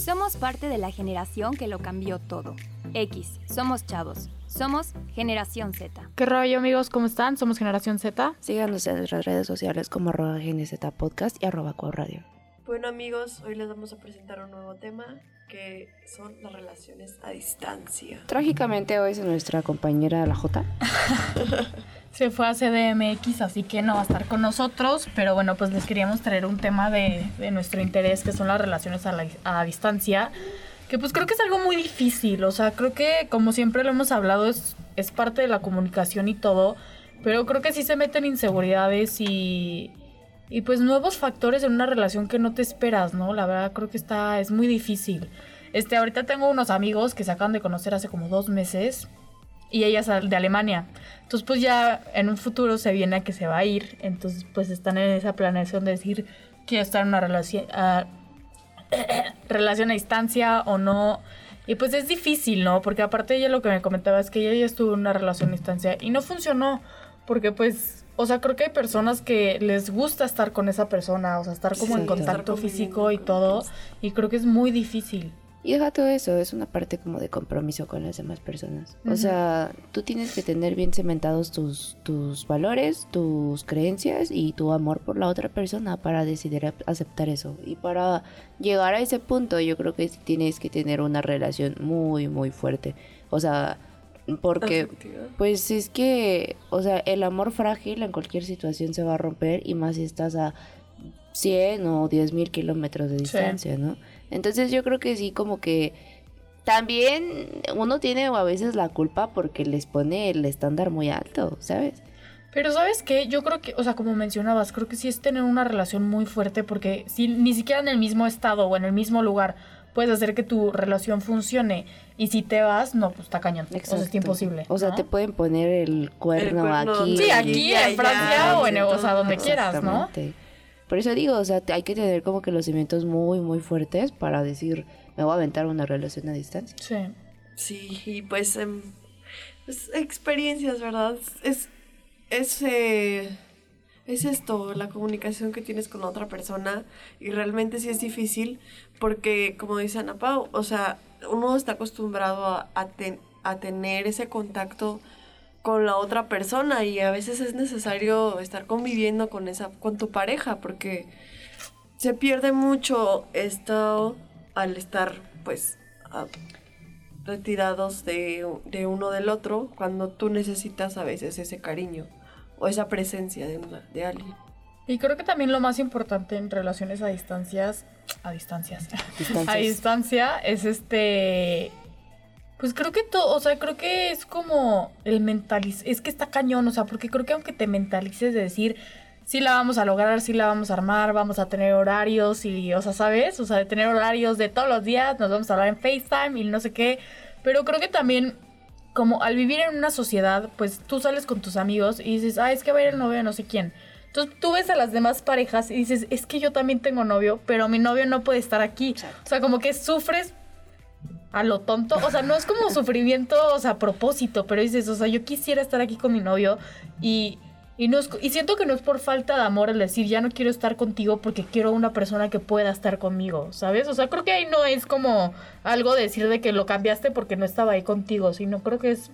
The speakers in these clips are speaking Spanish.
Somos parte de la generación que lo cambió todo. X, somos chavos. Somos Generación Z. ¿Qué rollo amigos? ¿Cómo están? Somos Generación Z. Síganos en nuestras redes sociales como arroba GNZ Podcast y arroba Radio. Bueno amigos, hoy les vamos a presentar un nuevo tema que son las relaciones a distancia. Trágicamente hoy es nuestra compañera la J. Se fue a CDMX, así que no va a estar con nosotros, pero bueno, pues les queríamos traer un tema de, de nuestro interés, que son las relaciones a, la, a distancia, que pues creo que es algo muy difícil, o sea, creo que como siempre lo hemos hablado, es, es parte de la comunicación y todo, pero creo que sí se meten inseguridades y, y pues nuevos factores en una relación que no te esperas, ¿no? La verdad creo que está, es muy difícil. Este, ahorita tengo unos amigos que se acaban de conocer hace como dos meses y ella es de Alemania. Entonces pues ya en un futuro se viene a que se va a ir, entonces pues están en esa planeación de decir quiero estar en una relación, uh, relación a distancia o no. Y pues es difícil, ¿no? Porque aparte ella lo que me comentaba es que ella ya estuvo en una relación a distancia y no funcionó porque pues o sea, creo que hay personas que les gusta estar con esa persona, o sea, estar como en contacto físico y todo, y creo que es muy difícil. Y deja todo eso, es una parte como de compromiso con las demás personas. O sea, tú tienes que tener bien cementados tus, tus valores, tus creencias y tu amor por la otra persona para decidir aceptar eso. Y para llegar a ese punto, yo creo que tienes que tener una relación muy, muy fuerte. O sea, porque, pues es que, o sea, el amor frágil en cualquier situación se va a romper y más si estás a 100 o 10 mil kilómetros de distancia, ¿no? Entonces yo creo que sí, como que también uno tiene a veces la culpa porque les pone el estándar muy alto, ¿sabes? Pero sabes qué, yo creo que, o sea, como mencionabas, creo que sí es tener una relación muy fuerte porque si ni siquiera en el mismo estado o en el mismo lugar puedes hacer que tu relación funcione. Y si te vas, no, pues está cañón. O sea, es imposible. O sea, te pueden poner el cuerno, aquí. Sí, aquí, en Francia o en o sea, donde quieras, ¿no? Por eso digo, o sea, hay que tener como que los cimientos muy, muy fuertes para decir, me voy a aventar una relación a distancia. Sí. Sí, y pues, em, pues experiencias, ¿verdad? Es, es eh, es esto, la comunicación que tienes con otra persona y realmente sí es difícil porque, como dice Ana Pau, o sea, uno está acostumbrado a, a, tener ese contacto con la otra persona y a veces es necesario estar conviviendo con esa con tu pareja porque se pierde mucho esto al estar pues retirados de, de uno del otro cuando tú necesitas a veces ese cariño o esa presencia de, una, de alguien. Y creo que también lo más importante en relaciones a distancias, a distancias, a distancia es este, pues creo que todo, o sea, creo que es como el mentaliz, es que está cañón, o sea, porque creo que aunque te mentalices de decir, sí la vamos a lograr, sí la vamos a armar, vamos a tener horarios y, o sea, ¿sabes? O sea, de tener horarios de todos los días, nos vamos a hablar en FaceTime y no sé qué, pero creo que también como al vivir en una sociedad, pues tú sales con tus amigos y dices, ah, es que va a ir el novio de no sé quién. Entonces tú ves a las demás parejas y dices, es que yo también tengo novio, pero mi novio no puede estar aquí. O sea, como que sufres a lo tonto. O sea, no es como sufrimiento, o sea, a propósito, pero dices, o sea, yo quisiera estar aquí con mi novio y y, no y siento que no es por falta de amor el decir, ya no quiero estar contigo porque quiero una persona que pueda estar conmigo, ¿sabes? O sea, creo que ahí no es como algo de decir de que lo cambiaste porque no estaba ahí contigo, sino creo que es...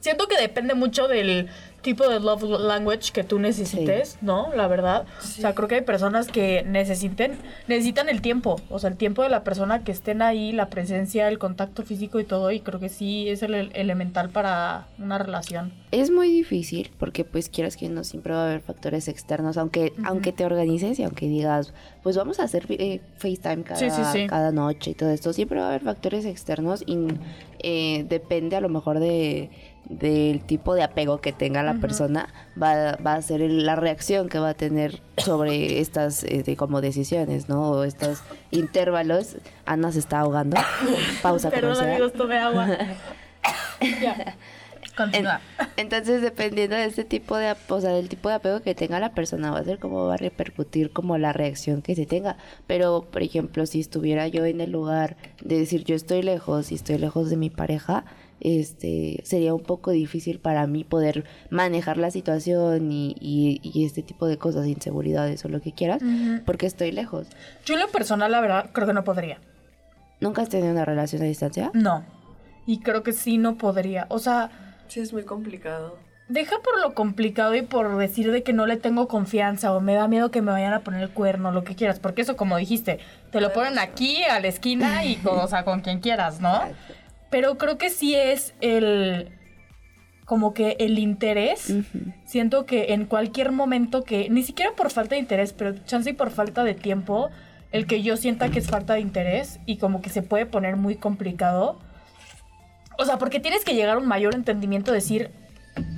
Siento que depende mucho del tipo de love language que tú necesites, ¿no? La verdad. O sea, creo que hay personas que necesiten, necesitan el tiempo, o sea, el tiempo de la persona que estén ahí, la presencia, el contacto físico y todo, y creo que sí es el elemental para una relación. Es muy difícil porque pues quieras que no siempre va a haber factores externos, aunque, aunque te organices y aunque digas, pues vamos a hacer eh, FaceTime cada, cada noche y todo esto, siempre va a haber factores externos y eh, depende a lo mejor de del tipo de apego que tenga la persona va, va, a ser la reacción que va a tener sobre estas eh, como decisiones, ¿no? O estos intervalos. Ana se está ahogando. Pausa Perdón, amigos, tomé agua. ya. Continúa. entonces, dependiendo de este tipo de, o sea, del tipo de apego que tenga la persona, va a ser cómo va a repercutir como la reacción que se tenga. Pero, por ejemplo, si estuviera yo en el lugar de decir yo estoy lejos y estoy lejos de mi pareja, este, sería un poco difícil para mí poder manejar la situación y, y, este tipo de cosas, inseguridades o lo que quieras, porque estoy lejos. Yo en lo personal, la verdad, creo que no podría. ¿Nunca has tenido una relación a distancia? No. Y creo que sí no podría. O sea... Sí, es muy complicado. Deja por lo complicado y por decir de que no le tengo confianza o me da miedo que me vayan a poner el cuerno, lo que quieras. Porque eso, como dijiste, te lo ponen aquí, a la esquina y con, o sea, con quien quieras, ¿no? Pero creo que sí es el como que el interés, siento que en cualquier momento que, ni siquiera por falta de interés, pero chance y por falta de tiempo, el que yo sienta que es falta de interés y como que se puede poner muy complicado. O sea, porque tienes que llegar a un mayor entendimiento, decir,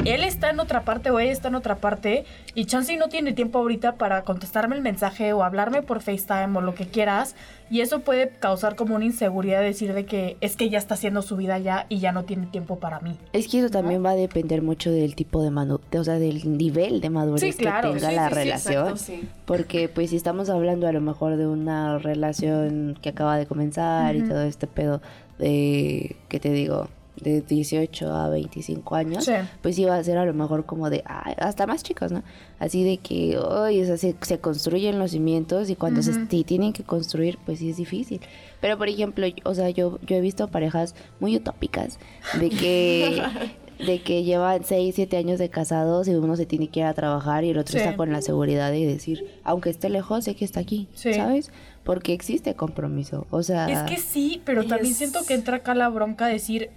él está en otra parte o ella está en otra parte y Chansey no tiene tiempo ahorita para contestarme el mensaje o hablarme por FaceTime o lo que quieras y eso puede causar como una inseguridad de decir de que es que ya está haciendo su vida ya y ya no tiene tiempo para mí. Es que eso también va a depender mucho del tipo de manu o sea, del nivel de madurez que tenga la relación, porque pues si estamos hablando a lo mejor de una relación que acaba de comenzar y todo este pedo de ¿qué te digo? De 18 a 25 años, pues iba a ser a lo mejor como de, hasta más chicos, ¿no? Así de que, hoy se, construyen los cimientos y cuando se tienen que construir, pues sí es difícil. Pero, por ejemplo, o sea, yo, yo he visto parejas muy utópicas de que... de que llevan 6, 7 años de casados y uno se tiene que ir a trabajar y el otro está con la seguridad de decir, aunque esté lejos, sé que está aquí, ¿sabes? Porque existe compromiso, o sea... Es que sí, pero también siento que entra acá la bronca de decir,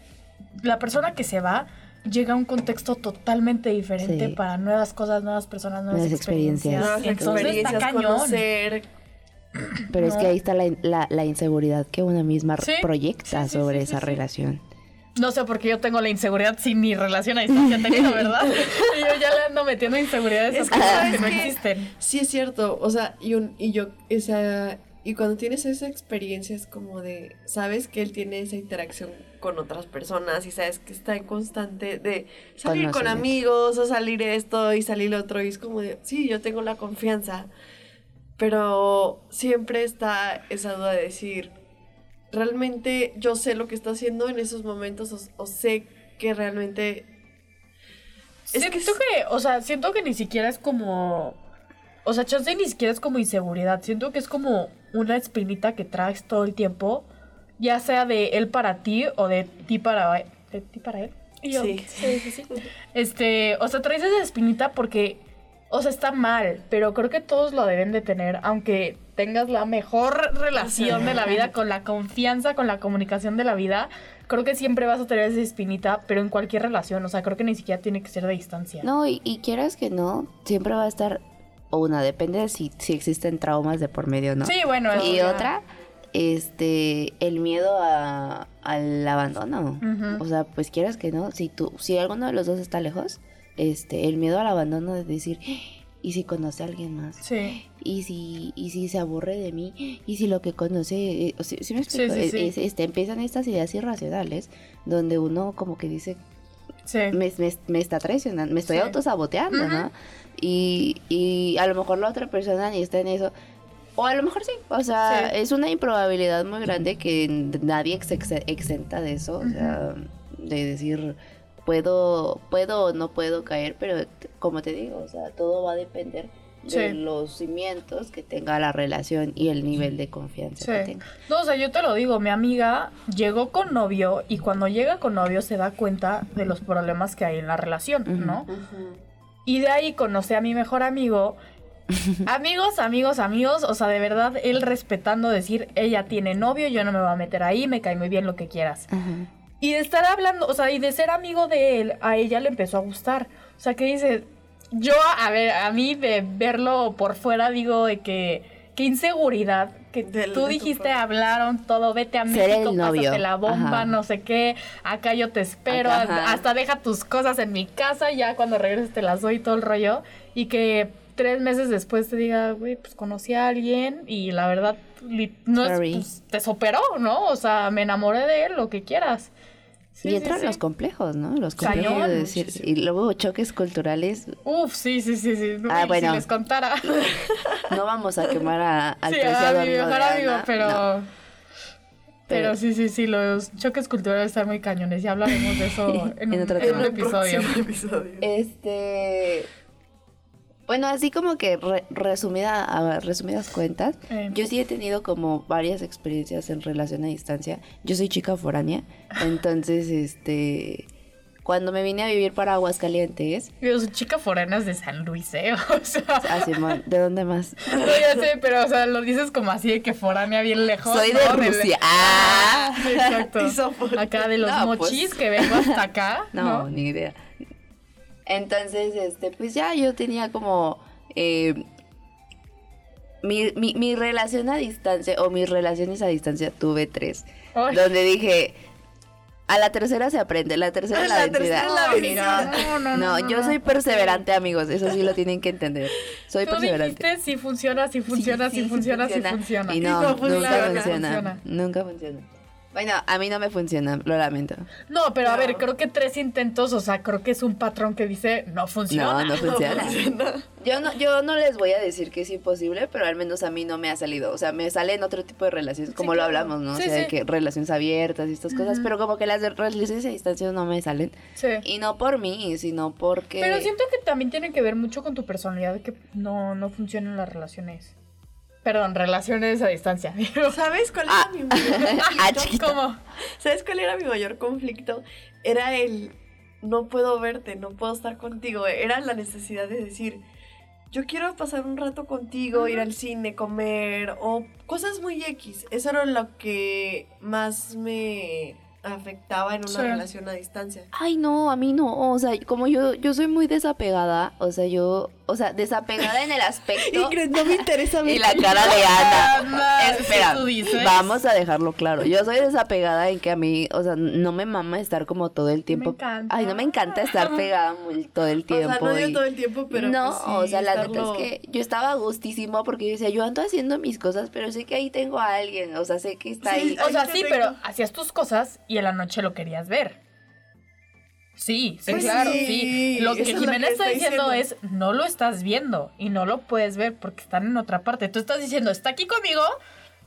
la persona que se va llega a un contexto totalmente diferente para nuevas cosas, nuevas personas, nuevas, experiencias. Entonces Conocer. Pero es que ahí está la, la, inseguridad que una misma proyecta sobre esa relación. No sé por qué yo tengo la inseguridad si mi relación a distancia tengo, ¿verdad? y yo ya le ando metiendo inseguridades esas cosas que no existen. Sí, es cierto. O sea, y, un, y yo, esa, y cuando tienes esa experiencia es como de, sabes que él tiene esa interacción con otras personas y sabes que está en constante de salir con amigos o salir esto y salir lo otro y es como de, sí, yo tengo la confianza, pero siempre está esa duda de decir, realmente yo sé lo que está haciendo en esos momentos o, sé que realmente... Es siento que, que, o sea, siento que ni siquiera es como... O sea, chance ni siquiera es como inseguridad, siento que es como una espinita que traes todo el tiempo, ya sea de él para ti o de ti para, de ti para él. sí. sí, sí, sí. Este, o sea, traes esa espinita porque, o sea, está mal, pero creo que todos lo deben de tener, aunque tengas la mejor relación de la vida, con la confianza, con la comunicación de la vida, creo que siempre vas a tener esa espinita, pero en cualquier relación, o sea, creo que ni siquiera tiene que ser de distancia. No, y, y quieras que no, siempre va a estar o una, depende de si, si existen traumas de por medio, ¿no? Sí, bueno. Y otra, este, el miedo a, al abandono. O sea, pues quieras que no, si tú, si alguno de los dos está lejos, este, el miedo al abandono de decir, ¿y si conoce a alguien más? Sí. ¿Y si, y si se aburre de mí? ¿Y si lo que conoce, eh, ¿sí, me explico? este, empiezan estas ideas irracionales donde uno como que dice, me, me, está traicionando, me estoy autosaboteando, ¿no? Y, y a lo mejor la otra persona ni está en eso. O a lo mejor sí. O sea, es una improbabilidad muy grande que nadie exenta de eso. O sea, de decir, puedo, puedo o no puedo caer, pero como te digo, o sea, todo va a depender de los cimientos que tenga la relación y el nivel de confianza que tenga. No, o sea, yo te lo digo, mi amiga llegó con novio y cuando llega con novio se da cuenta de los problemas que hay en la relación, ¿no? Y de ahí conocí a mi mejor amigo. amigos, amigos, amigos. O sea, de verdad, él respetando decir, ella tiene novio, yo no me voy a meter ahí, me cae muy bien lo que quieras. Y de estar hablando, o sea, y de ser amigo de él, a ella le empezó a gustar. O sea, que dice, yo, a ver, a mí de verlo por fuera digo de que qué inseguridad que tú dijiste, hablaron todo, vete a México, pásate la bomba, no sé qué, acá yo te espero, hasta deja tus cosas en mi casa, ya cuando regreses te las doy todo el rollo, y que tres meses después te diga, güey, pues conocí a alguien y la verdad, no es, pues, te superó, ¿no? O sea, me enamoré de él, lo que quieras y entran los complejos, ¿no? Los complejos de decir, y luego choques culturales. Uf, sí, sí, sí, sí. ah, bueno. Si les contara. no vamos a quemar a, al sí, preciado a mi mejor amigo, pero... Pero sí, sí, sí, los choques culturales están muy cañones. Ya hablaremos de eso en, un, otro en un episodio. Este... Bueno, así como que resumida, a resumidas cuentas, eh. yo sí he tenido como varias experiencias en relación a distancia. Yo soy chica foránea, entonces, este, cuando me vine a vivir para Aguascalientes. Yo soy chica foránea de San Luis, ¿eh? O sea. Ah, Simón, ¿de dónde más? No, ya sé, pero, o sea, lo dices como así de que foránea bien lejos. Soy de Rusia. Ah, exacto. Acá de los pues. mochis que vengo hasta acá. no, ni idea. Entonces, este, pues ya yo tenía como eh, mi, mi, relación a distancia, o mis relaciones a distancia, tuve tres. Donde dije, a la tercera se aprende, la tercera es la, vencida. No, no, no, yo soy perseverante, amigos, eso sí lo tienen que entender. Soy Tú perseverante. Dijiste si funciona, si funciona, si, funciona, si funciona. Y no, nunca funciona. Nunca funciona. Bueno, a mí no me funciona, lo lamento. No, pero a ver, creo que tres intentos, o sea, creo que es un patrón que dice no funciona. No, no funciona. Yo no, yo no les voy a decir que es imposible, pero al menos a mí no me ha salido. O sea, me salen otro tipo de relaciones, como lo hablamos, ¿no? o sea, de que relaciones abiertas y estas cosas, pero como que las relaciones a distancia no me salen. Sí. Y no por mí, sino porque. Pero siento que también tiene que ver mucho con tu personalidad que no, no funcionan las relaciones. Perdón, relaciones a distancia. ¿Sabes cuál era ah. mi mayor conflicto? ¿Cómo? ¿Sabes cuál era mi mayor conflicto? Era el no puedo verte, no puedo estar contigo. Era la necesidad de decir, yo quiero pasar un rato contigo, ir al cine, comer o cosas muy X. Eso era lo que más me afectaba en una relación a distancia. Ay, no, a mí no. O sea, como yo, yo soy muy desapegada, o sea, yo, o sea, desapegada en el aspecto. y no me interesa Y la cara de Ana. Espera, vamos a dejarlo claro. Yo soy desapegada en que a mí, o sea, no me mama estar como todo el tiempo. Me encanta. Ay, no me encanta estar pegada muy, todo el tiempo. O sea, no todo el tiempo, pero. No, pues o sea, la neta es que yo estaba gustísimo porque yo decía, yo ando haciendo mis cosas, pero sé que ahí tengo a alguien. O sea, sé que está ahí. O sea, sí, pero hacías tus cosas y en la noche lo querías ver. Sí, sí, pues claro, sí. Lo que Jimena está, diciendo, es, no lo estás viendo y no lo puedes ver porque están en otra parte. Tú estás diciendo, está aquí conmigo,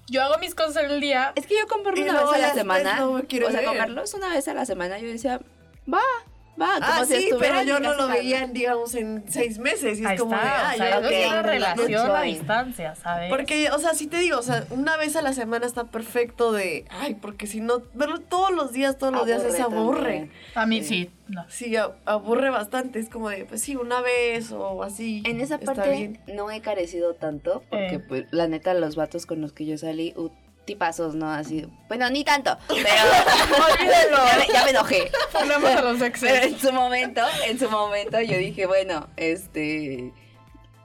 yo hago mis cosas en el día. Es que yo con una vez a la semana, o sea, comerlos una vez a la semana, yo decía, va, Va, como ah, sí, pero yo no lo veía, digamos, en seis meses. Y es como de, ah, o sea, una relación a distancia, ¿sabes? Porque, o sea, sí te digo, o sea, una vez a la semana está perfecto de, ay, porque si no, verlo todos los días, todos los días es aburre. A mí sí, no. Sí, aburre bastante. Es como de, pues sí, una vez o así. En esa parte no he carecido tanto, porque, eh. pues, la neta, los vatos con los que yo salí, tipazos, ¿no? Así, bueno, ni tanto, pero ya, me, enojé. a los en su momento, en su momento yo dije, bueno, este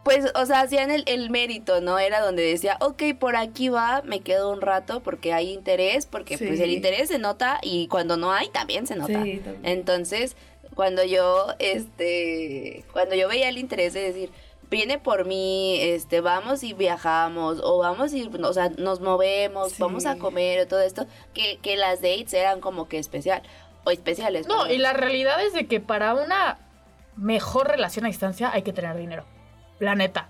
pues, o sea, hacían el, el, mérito, ¿no? Era donde decía, ok, por aquí va, me quedo un rato porque hay interés, porque pues el interés se nota y cuando no hay también se nota. Entonces, cuando yo, este, cuando yo veía el interés de decir, viene por mí, este, vamos y viajamos, o vamos y, o sea, nos movemos, vamos a comer, o todo esto, que, que las dates eran como que especial, o especiales. No, y la realidad es de que para una mejor relación a distancia hay que tener dinero, la neta.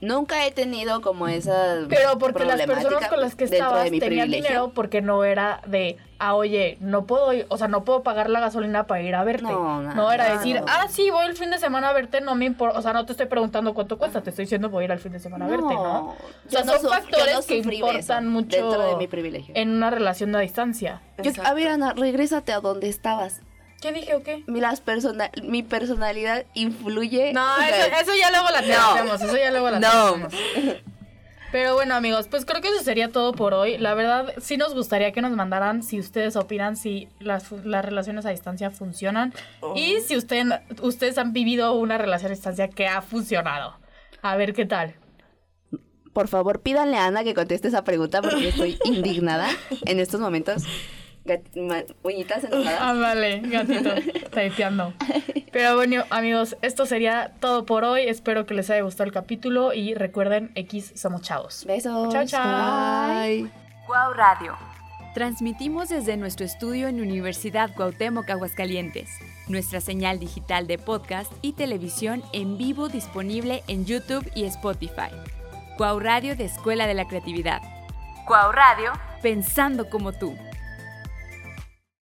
Nunca he tenido como esa. Pero porque las personas con las que estabas tenían dinero porque no era de, ah, oye, no puedo, o sea, no puedo pagar la gasolina para ir a verte. No, no, no era decir, ah, sí, voy el fin de semana a verte, no me importa, o sea, no te estoy preguntando cuánto cuesta, te estoy diciendo voy a ir al fin de semana a verte, ¿no? O sea, son factores que importan mucho dentro de mi privilegio. en una relación a distancia. a ver, Ana, regrésate a donde estabas. ¿Qué dije o qué? Mi, las persona, mi personalidad influye. No, eso, ya luego la tenemos. Eso ya luego la no. Pero bueno, amigos, pues creo que eso sería todo por hoy. La verdad, sí nos gustaría que nos mandaran si ustedes opinan si las, las relaciones a distancia funcionan y oh. si usted, ustedes han vivido una relación a distancia que ha funcionado. A ver qué tal. Por favor, pídanle a Ana que conteste esa pregunta porque estoy indignada en estos momentos uñitas enojadas. Ah, vale, gatito, tapeando. Pero bueno, amigos, esto sería todo por hoy. Espero que les haya gustado el capítulo y recuerden, X somos chavos. Besos. Chao, chao. Bye. Wow Radio. Transmitimos desde nuestro estudio en Universidad Cuauhtémoc Aguascalientes. Nuestra señal digital de podcast y televisión en vivo disponible en YouTube y Spotify. Cuau Radio de Escuela de la Creatividad. Cuau Radio, pensando como tú.